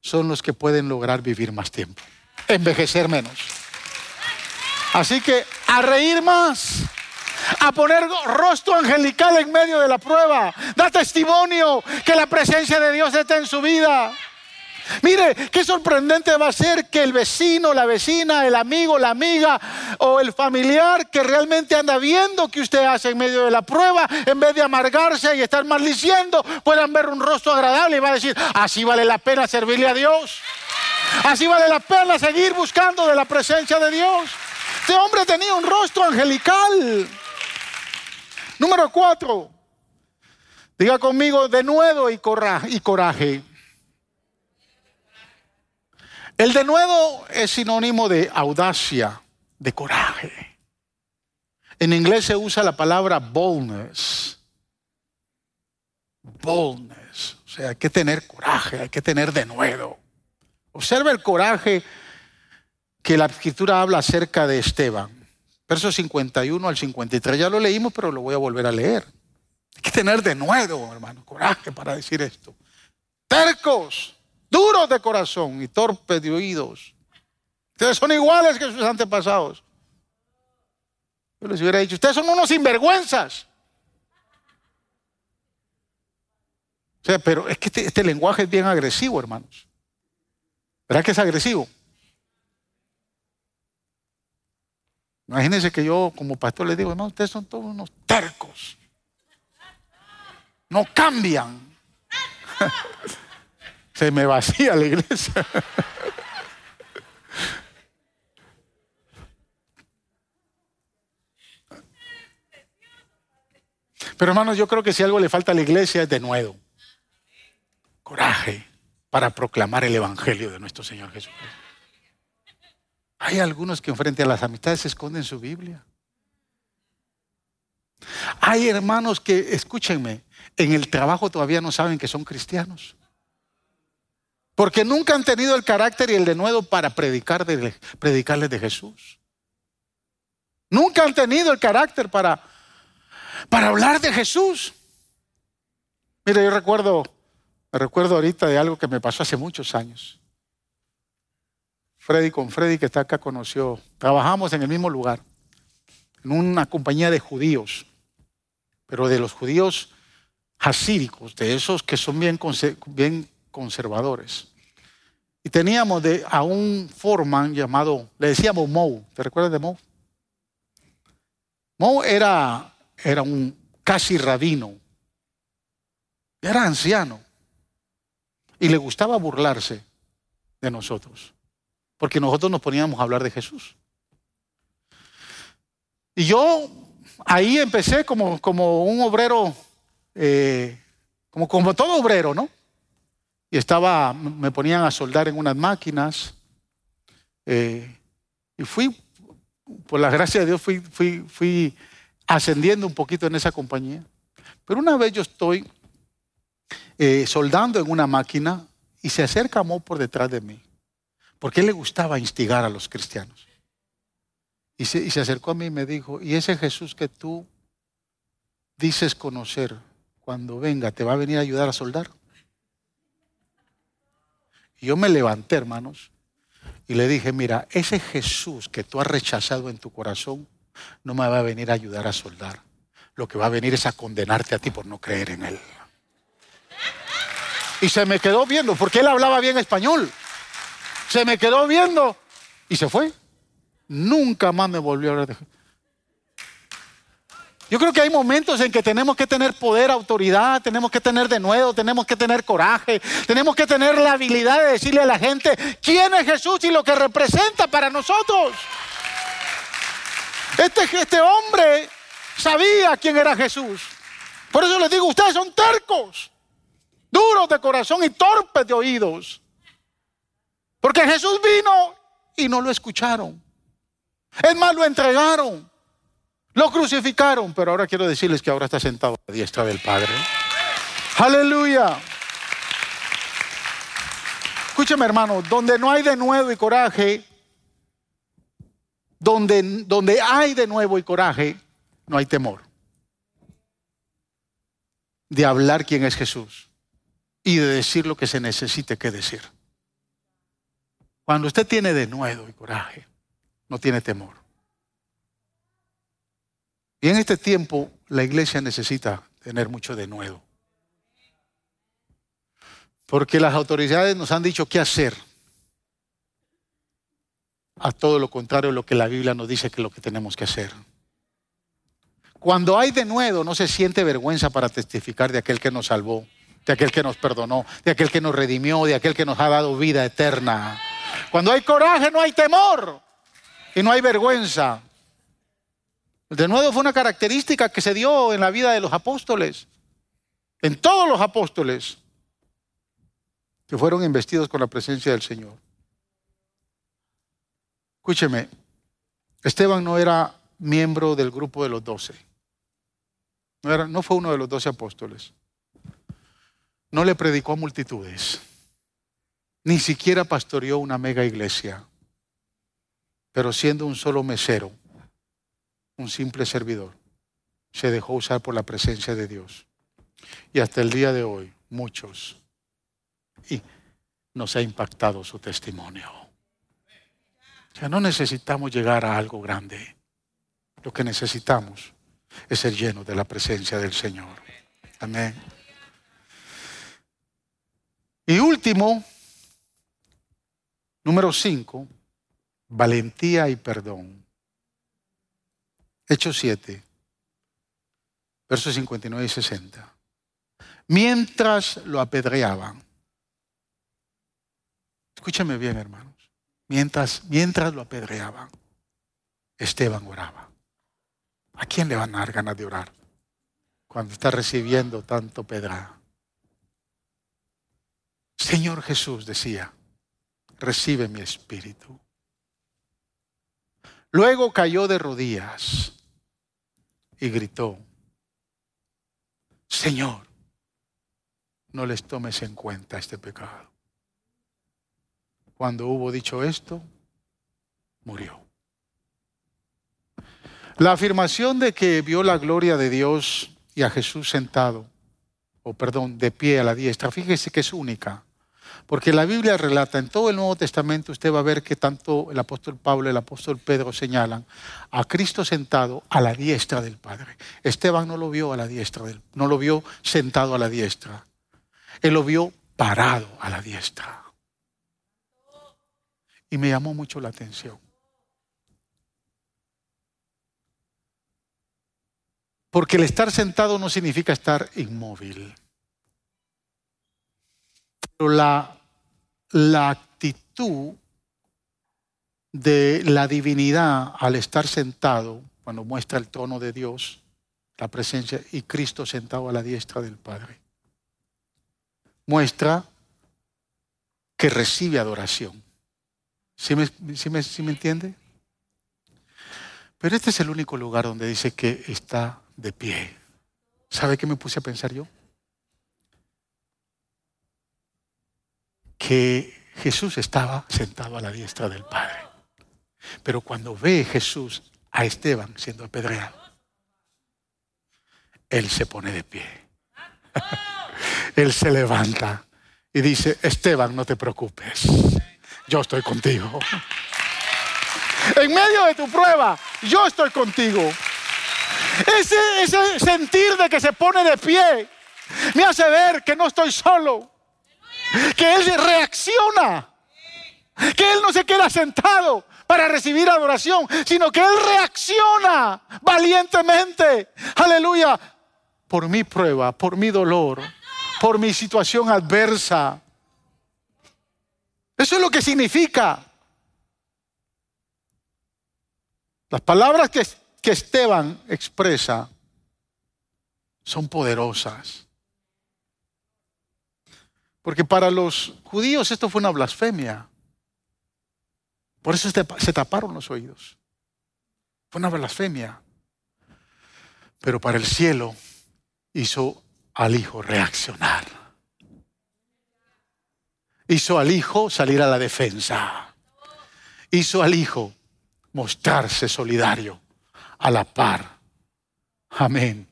son los que pueden lograr vivir más tiempo, envejecer menos. Así que a reír más, a poner rostro angelical en medio de la prueba, da testimonio que la presencia de Dios está en su vida. Mire, qué sorprendente va a ser que el vecino, la vecina, el amigo, la amiga o el familiar que realmente anda viendo que usted hace en medio de la prueba, en vez de amargarse y estar maldiciendo, puedan ver un rostro agradable y va a decir, así vale la pena servirle a Dios. Así vale la pena seguir buscando de la presencia de Dios. Este hombre tenía un rostro angelical. Número cuatro. Diga conmigo de nuevo y coraje. El denuedo es sinónimo de audacia, de coraje. En inglés se usa la palabra boldness. Boldness. O sea, hay que tener coraje, hay que tener denuedo. Observa el coraje que la escritura habla acerca de Esteban. Versos 51 al 53. Ya lo leímos, pero lo voy a volver a leer. Hay que tener denuedo, hermano, coraje para decir esto. Tercos duros de corazón y torpes de oídos. Ustedes son iguales que sus antepasados. Yo les hubiera dicho, ustedes son unos sinvergüenzas. O sea, pero es que este, este lenguaje es bien agresivo, hermanos. ¿Verdad que es agresivo? Imagínense que yo como pastor les digo, no, ustedes son todos unos tercos. No cambian. Se me vacía la iglesia. Pero hermanos, yo creo que si algo le falta a la iglesia es de nuevo. Coraje para proclamar el Evangelio de nuestro Señor Jesucristo. Hay algunos que frente a las amistades se esconden su Biblia. Hay hermanos que, escúchenme, en el trabajo todavía no saben que son cristianos. Porque nunca han tenido el carácter y el denuedo para predicar de, predicarles de Jesús. Nunca han tenido el carácter para, para hablar de Jesús. Mire, yo recuerdo, recuerdo ahorita de algo que me pasó hace muchos años. Freddy con Freddy que está acá conoció, trabajamos en el mismo lugar, en una compañía de judíos, pero de los judíos hasíricos, de esos que son bien, bien conservadores. Y teníamos de, a un foreman llamado, le decíamos Mo, ¿te recuerdas de Mo? Mo era, era un casi rabino, era anciano. Y le gustaba burlarse de nosotros, porque nosotros nos poníamos a hablar de Jesús. Y yo ahí empecé como, como un obrero, eh, como, como todo obrero, ¿no? y estaba, me ponían a soldar en unas máquinas. Eh, y fui, por la gracia de Dios, fui, fui, ascendiendo un poquito en esa compañía. Pero una vez yo estoy eh, soldando en una máquina y se acerca Mo por detrás de mí, porque él le gustaba instigar a los cristianos. Y se, y se acercó a mí y me dijo, ¿y ese Jesús que tú dices conocer, cuando venga, te va a venir a ayudar a soldar? Y yo me levanté, hermanos. Y le dije, mira, ese Jesús que tú has rechazado en tu corazón no me va a venir a ayudar a soldar. Lo que va a venir es a condenarte a ti por no creer en Él. Y se me quedó viendo, porque él hablaba bien español. Se me quedó viendo y se fue. Nunca más me volvió a hablar de Yo creo que hay momentos en que tenemos que tener poder, autoridad, tenemos que tener de nuevo, tenemos que tener coraje, tenemos que tener la habilidad de decirle a la gente quién es Jesús y lo que representa para nosotros. Este, este hombre sabía quién era Jesús. Por eso les digo, ustedes son tercos duros de corazón y torpes de oídos. Porque Jesús vino y no lo escucharon. Es más, lo entregaron. Lo crucificaron. Pero ahora quiero decirles que ahora está sentado a la diestra del Padre. Aleluya. Escúcheme hermano, donde no hay de nuevo y coraje, donde, donde hay de nuevo y coraje, no hay temor de hablar quién es Jesús y de decir lo que se necesite que decir. Cuando usted tiene de nuevo y coraje, no tiene temor. Y en este tiempo la iglesia necesita tener mucho de nuevo. Porque las autoridades nos han dicho qué hacer. A todo lo contrario de lo que la Biblia nos dice que es lo que tenemos que hacer. Cuando hay de nuevo, no se siente vergüenza para testificar de aquel que nos salvó de aquel que nos perdonó, de aquel que nos redimió, de aquel que nos ha dado vida eterna. Cuando hay coraje no hay temor y no hay vergüenza. De nuevo fue una característica que se dio en la vida de los apóstoles, en todos los apóstoles que fueron investidos con la presencia del Señor. Escúcheme, Esteban no era miembro del grupo de los doce. No, no fue uno de los doce apóstoles no le predicó a multitudes, ni siquiera pastoreó una mega iglesia, pero siendo un solo mesero, un simple servidor, se dejó usar por la presencia de Dios. Y hasta el día de hoy, muchos, y nos ha impactado su testimonio. Ya no necesitamos llegar a algo grande. Lo que necesitamos es ser llenos de la presencia del Señor. Amén. Y último, número 5, valentía y perdón. Hechos 7, versos 59 y 60. Mientras lo apedreaban, escúchame bien hermanos, mientras, mientras lo apedreaban, Esteban oraba. ¿A quién le van a dar ganas de orar cuando está recibiendo tanto pedra? Señor Jesús decía, recibe mi espíritu. Luego cayó de rodillas y gritó, Señor, no les tomes en cuenta este pecado. Cuando hubo dicho esto, murió. La afirmación de que vio la gloria de Dios y a Jesús sentado, o perdón, de pie a la diestra, fíjese que es única. Porque la Biblia relata, en todo el Nuevo Testamento usted va a ver que tanto el apóstol Pablo y el apóstol Pedro señalan a Cristo sentado a la diestra del Padre. Esteban no lo vio a la diestra, del, no lo vio sentado a la diestra. Él lo vio parado a la diestra. Y me llamó mucho la atención. Porque el estar sentado no significa estar inmóvil. Pero la la actitud de la divinidad al estar sentado, cuando muestra el tono de Dios, la presencia, y Cristo sentado a la diestra del Padre, muestra que recibe adoración. ¿Sí me, me entiende? Pero este es el único lugar donde dice que está de pie. ¿Sabe qué me puse a pensar yo? Que Jesús estaba sentado a la diestra del Padre. Pero cuando ve Jesús a Esteban siendo apedreado, él se pone de pie. él se levanta y dice, Esteban, no te preocupes. yo estoy contigo. En medio de tu prueba, yo estoy contigo. Ese, ese sentir de que se pone de pie me hace ver que no estoy solo. Que Él reacciona. Que Él no se queda sentado para recibir adoración, sino que Él reacciona valientemente. Aleluya. Por mi prueba, por mi dolor, por mi situación adversa. Eso es lo que significa. Las palabras que, que Esteban expresa son poderosas. Porque para los judíos esto fue una blasfemia. Por eso se taparon los oídos. Fue una blasfemia. Pero para el cielo hizo al Hijo reaccionar. Hizo al Hijo salir a la defensa. Hizo al Hijo mostrarse solidario a la par. Amén.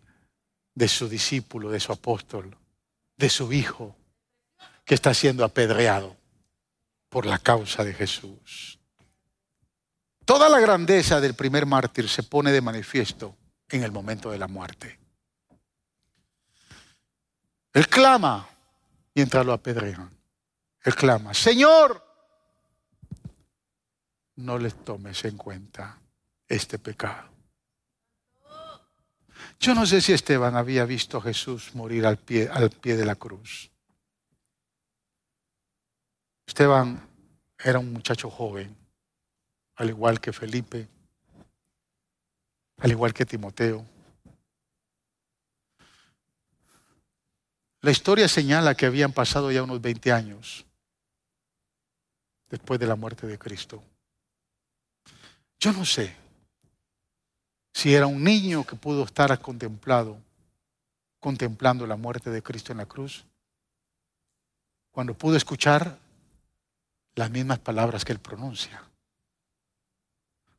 De su discípulo, de su apóstol, de su Hijo que está siendo apedreado por la causa de Jesús. Toda la grandeza del primer mártir se pone de manifiesto en el momento de la muerte. Él clama mientras lo apedrean. Él clama, Señor, no les tomes en cuenta este pecado. Yo no sé si Esteban había visto a Jesús morir al pie, al pie de la cruz. Esteban era un muchacho joven, al igual que Felipe, al igual que Timoteo. La historia señala que habían pasado ya unos 20 años después de la muerte de Cristo. Yo no sé si era un niño que pudo estar contemplado, contemplando la muerte de Cristo en la cruz, cuando pudo escuchar las mismas palabras que él pronuncia.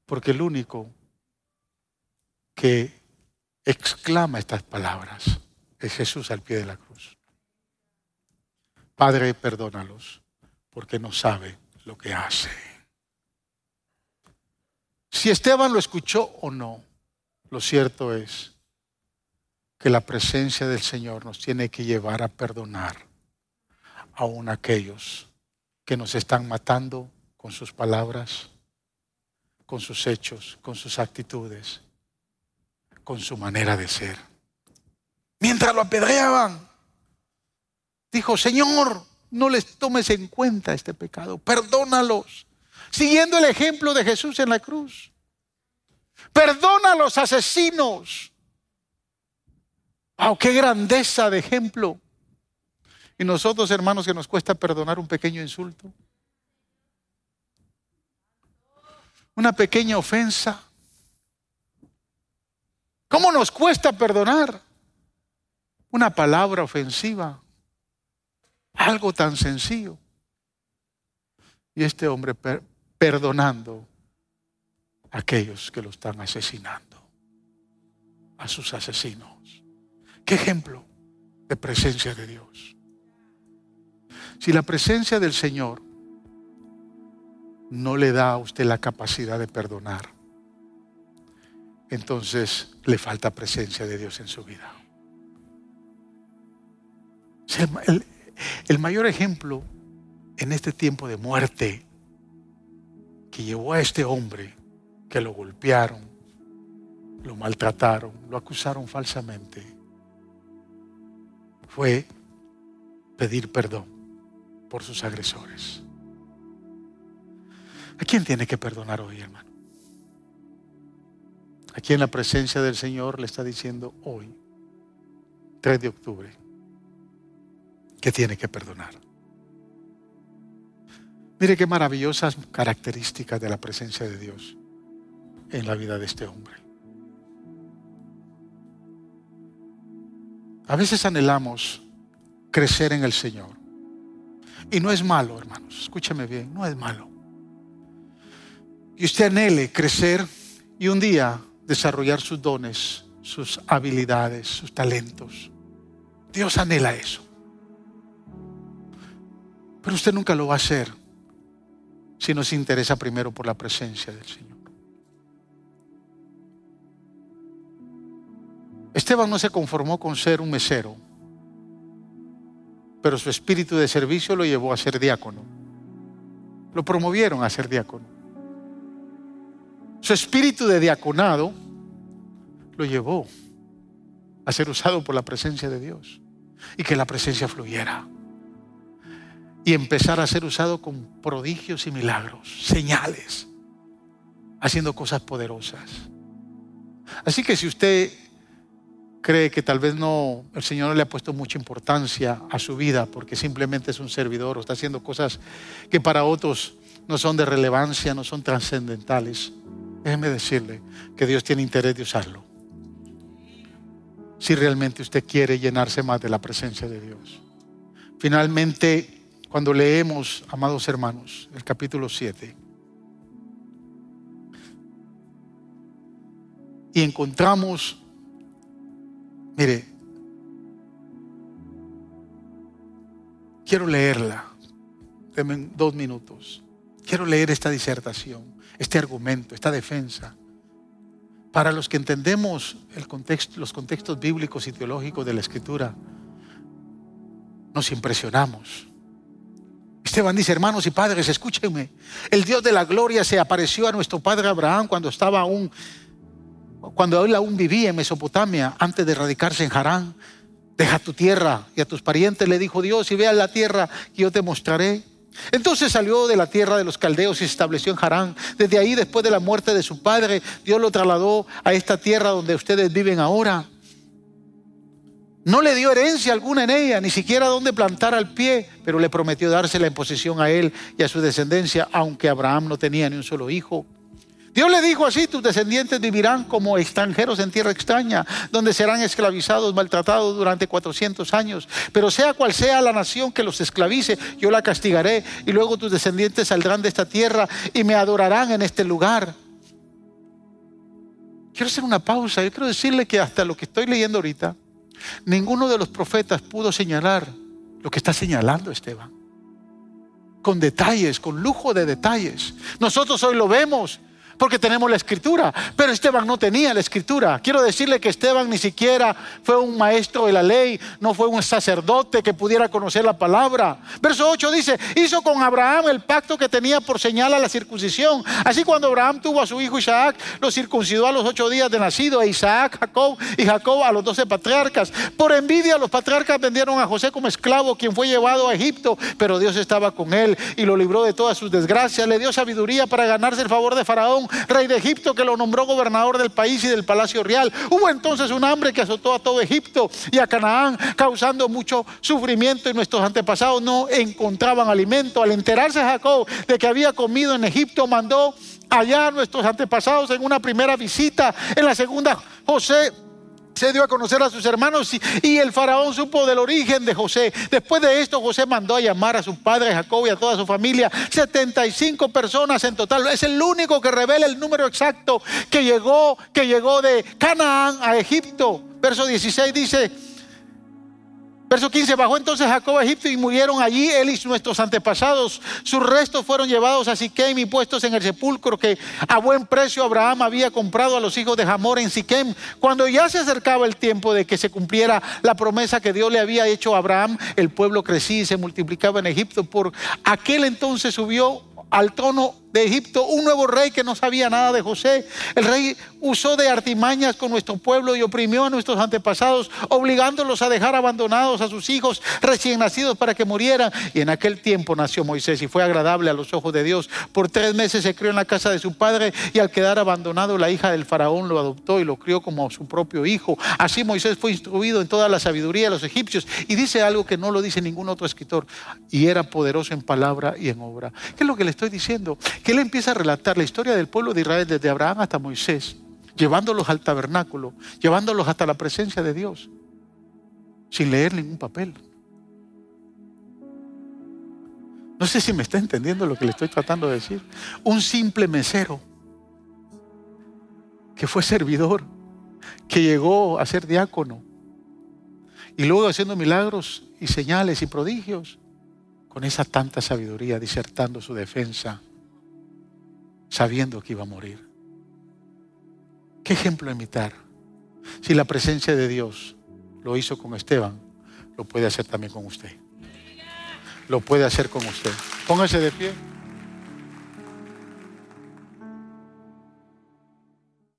Porque el único que exclama estas palabras es Jesús al pie de la cruz. Padre, perdónalos, porque no sabe lo que hace. Si Esteban lo escuchó o no, lo cierto es que la presencia del Señor nos tiene que llevar a perdonar aún aquellos que nos están matando con sus palabras, con sus hechos, con sus actitudes, con su manera de ser. Mientras lo apedreaban, dijo, Señor, no les tomes en cuenta este pecado, perdónalos, siguiendo el ejemplo de Jesús en la cruz. Perdona a los asesinos. ¡Wow! ¡Qué grandeza de ejemplo! Y nosotros, hermanos, que nos cuesta perdonar un pequeño insulto, una pequeña ofensa. ¿Cómo nos cuesta perdonar una palabra ofensiva? Algo tan sencillo. Y este hombre perdonando a aquellos que lo están asesinando, a sus asesinos. ¿Qué ejemplo de presencia de Dios? Si la presencia del Señor no le da a usted la capacidad de perdonar, entonces le falta presencia de Dios en su vida. El, mayor ejemplo en este tiempo de muerte que llevó a este hombre que lo golpearon, lo maltrataron, lo acusaron falsamente, fue pedir perdón por sus agresores. ¿A quién tiene que perdonar hoy, hermano? Aquí en la presencia del Señor le está diciendo hoy, 3 de octubre, que tiene que perdonar. Mire qué maravillosas características de la presencia de Dios en la vida de este hombre. A veces anhelamos crecer en el Señor. Y no es malo, hermanos, escúcheme bien, no es malo. Y usted anhele crecer y un día desarrollar sus dones, sus habilidades, sus talentos. Dios anhela eso. Pero usted nunca lo va a hacer si nos interesa primero por la presencia del Señor. Esteban no se conformó con ser un mesero, pero su espíritu de servicio lo llevó a ser diácono. Lo promovieron a ser diácono. Su espíritu de diaconado lo llevó a ser usado por la presencia de Dios y que la presencia fluyera y empezar a ser usado con prodigios y milagros, señales, haciendo cosas poderosas. Así que si usted cree que tal vez no, el Señor no le ha puesto mucha importancia a su vida porque simplemente es un servidor o está haciendo cosas que para otros no son de relevancia, no son trascendentales, déjeme decirle que Dios tiene interés de usarlo. Si realmente usted quiere llenarse más de la presencia de Dios. Finalmente, cuando leemos, amados hermanos, el capítulo 7, y encontramos, mire, quiero leerla, denme dos minutos, quiero leer esta disertación, este argumento, esta defensa. Para los que entendemos los contextos bíblicos y teológicos de la Escritura, nos impresionamos Esteban dice, hermanos y padres, escúchenme. El Dios de la gloria se apareció a nuestro padre Abraham cuando estaba aún, cuando él aún vivía en Mesopotamia, antes de radicarse en Harán. Deja tu tierra y a tus parientes le dijo Dios y vea la tierra que yo te mostraré. Entonces salió de la tierra de los caldeos y se estableció en Harán. Desde ahí, después de la muerte de su padre, Dios lo trasladó a esta tierra donde ustedes viven ahora. No le dio herencia alguna en ella, ni siquiera donde plantar al pie, pero le prometió dársela en posesión a él y a su descendencia, aunque Abraham no tenía ni un solo hijo. Dios le dijo así, tus descendientes vivirán como extranjeros en tierra extraña, donde serán esclavizados, maltratados durante 400 años. Pero sea cual sea la nación que los esclavice, yo la castigaré y luego tus descendientes saldrán de esta tierra y me adorarán en este lugar. Quiero hacer una pausa, yo quiero decirle que hasta lo que estoy leyendo ahorita, Ninguno de los profetas pudo señalar lo que está señalando Esteban. Con detalles, con lujo de detalles. Nosotros hoy lo vemos porque tenemos la escritura. Pero Esteban no tenía la escritura. Quiero decirle que Esteban ni siquiera fue un maestro de la ley, no fue un sacerdote que pudiera conocer la palabra. Verso 8 dice, hizo con Abraham el pacto que tenía por señal a la circuncisión. Así cuando Abraham tuvo a su hijo Isaac, lo circuncidó a los ocho días de nacido, e Isaac, Jacob y Jacob a los doce patriarcas. Por envidia los patriarcas vendieron a José como esclavo, quien fue llevado a Egipto, pero Dios estaba con él y lo libró de todas sus desgracias. Le dio sabiduría para ganarse el favor de Faraón rey de Egipto, que lo nombró gobernador del país y del palacio real. Hubo entonces un hambre que azotó a todo Egipto y a Canaán, causando mucho sufrimiento y nuestros antepasados no encontraban alimento. Al enterarse Jacob de que había comido en Egipto, mandó allá a nuestros antepasados en una primera visita. En la segunda, José se dio a conocer a sus hermanos y, el faraón supo del origen de José. Después de esto, José mandó a llamar a su padre Jacob y a toda su familia, 75 personas en total. Es el único que revela el número exacto que llegó, que llegó de Canaán a Egipto. Verso 16 dice, Verso 15, bajó entonces Jacob a Egipto y murieron allí él y nuestros antepasados. Sus restos fueron llevados a Siquem y puestos en el sepulcro que a buen precio Abraham había comprado a los hijos de Hamor en Siquem. Cuando ya se acercaba el tiempo de que se cumpliera la promesa que Dios le había hecho a Abraham, el pueblo crecía y se multiplicaba en Egipto. Por aquel entonces subió al trono de Egipto un nuevo rey que no sabía nada de José. El rey usó de artimañas con nuestro pueblo y oprimió a nuestros antepasados, obligándolos a dejar abandonados a sus hijos recién nacidos para que murieran. Y en aquel tiempo nació Moisés y fue agradable a los ojos de Dios. Por tres meses se crió en la casa de su padre y al quedar abandonado la hija del faraón lo adoptó y lo crió como su propio hijo. Así Moisés fue instruido en toda la sabiduría de los egipcios y dice algo que no lo dice ningún otro escritor y era poderoso en palabra y en obra. ¿Qué es lo que le estoy diciendo? Que él empieza a relatar la historia del pueblo de Israel desde Abraham hasta Moisés, llevándolos al tabernáculo, llevándolos hasta la presencia de Dios, sin leer ningún papel. No sé si me está entendiendo lo que le estoy tratando de decir. Un simple mesero que fue servidor, que llegó a ser diácono y luego haciendo milagros y señales y prodigios con esa tanta sabiduría disertando su defensa sabiendo que iba a morir. ¿Qué ejemplo imitar? Si la presencia de Dios lo hizo con Esteban, lo puede hacer también con usted. Lo puede hacer con usted. Póngase de pie.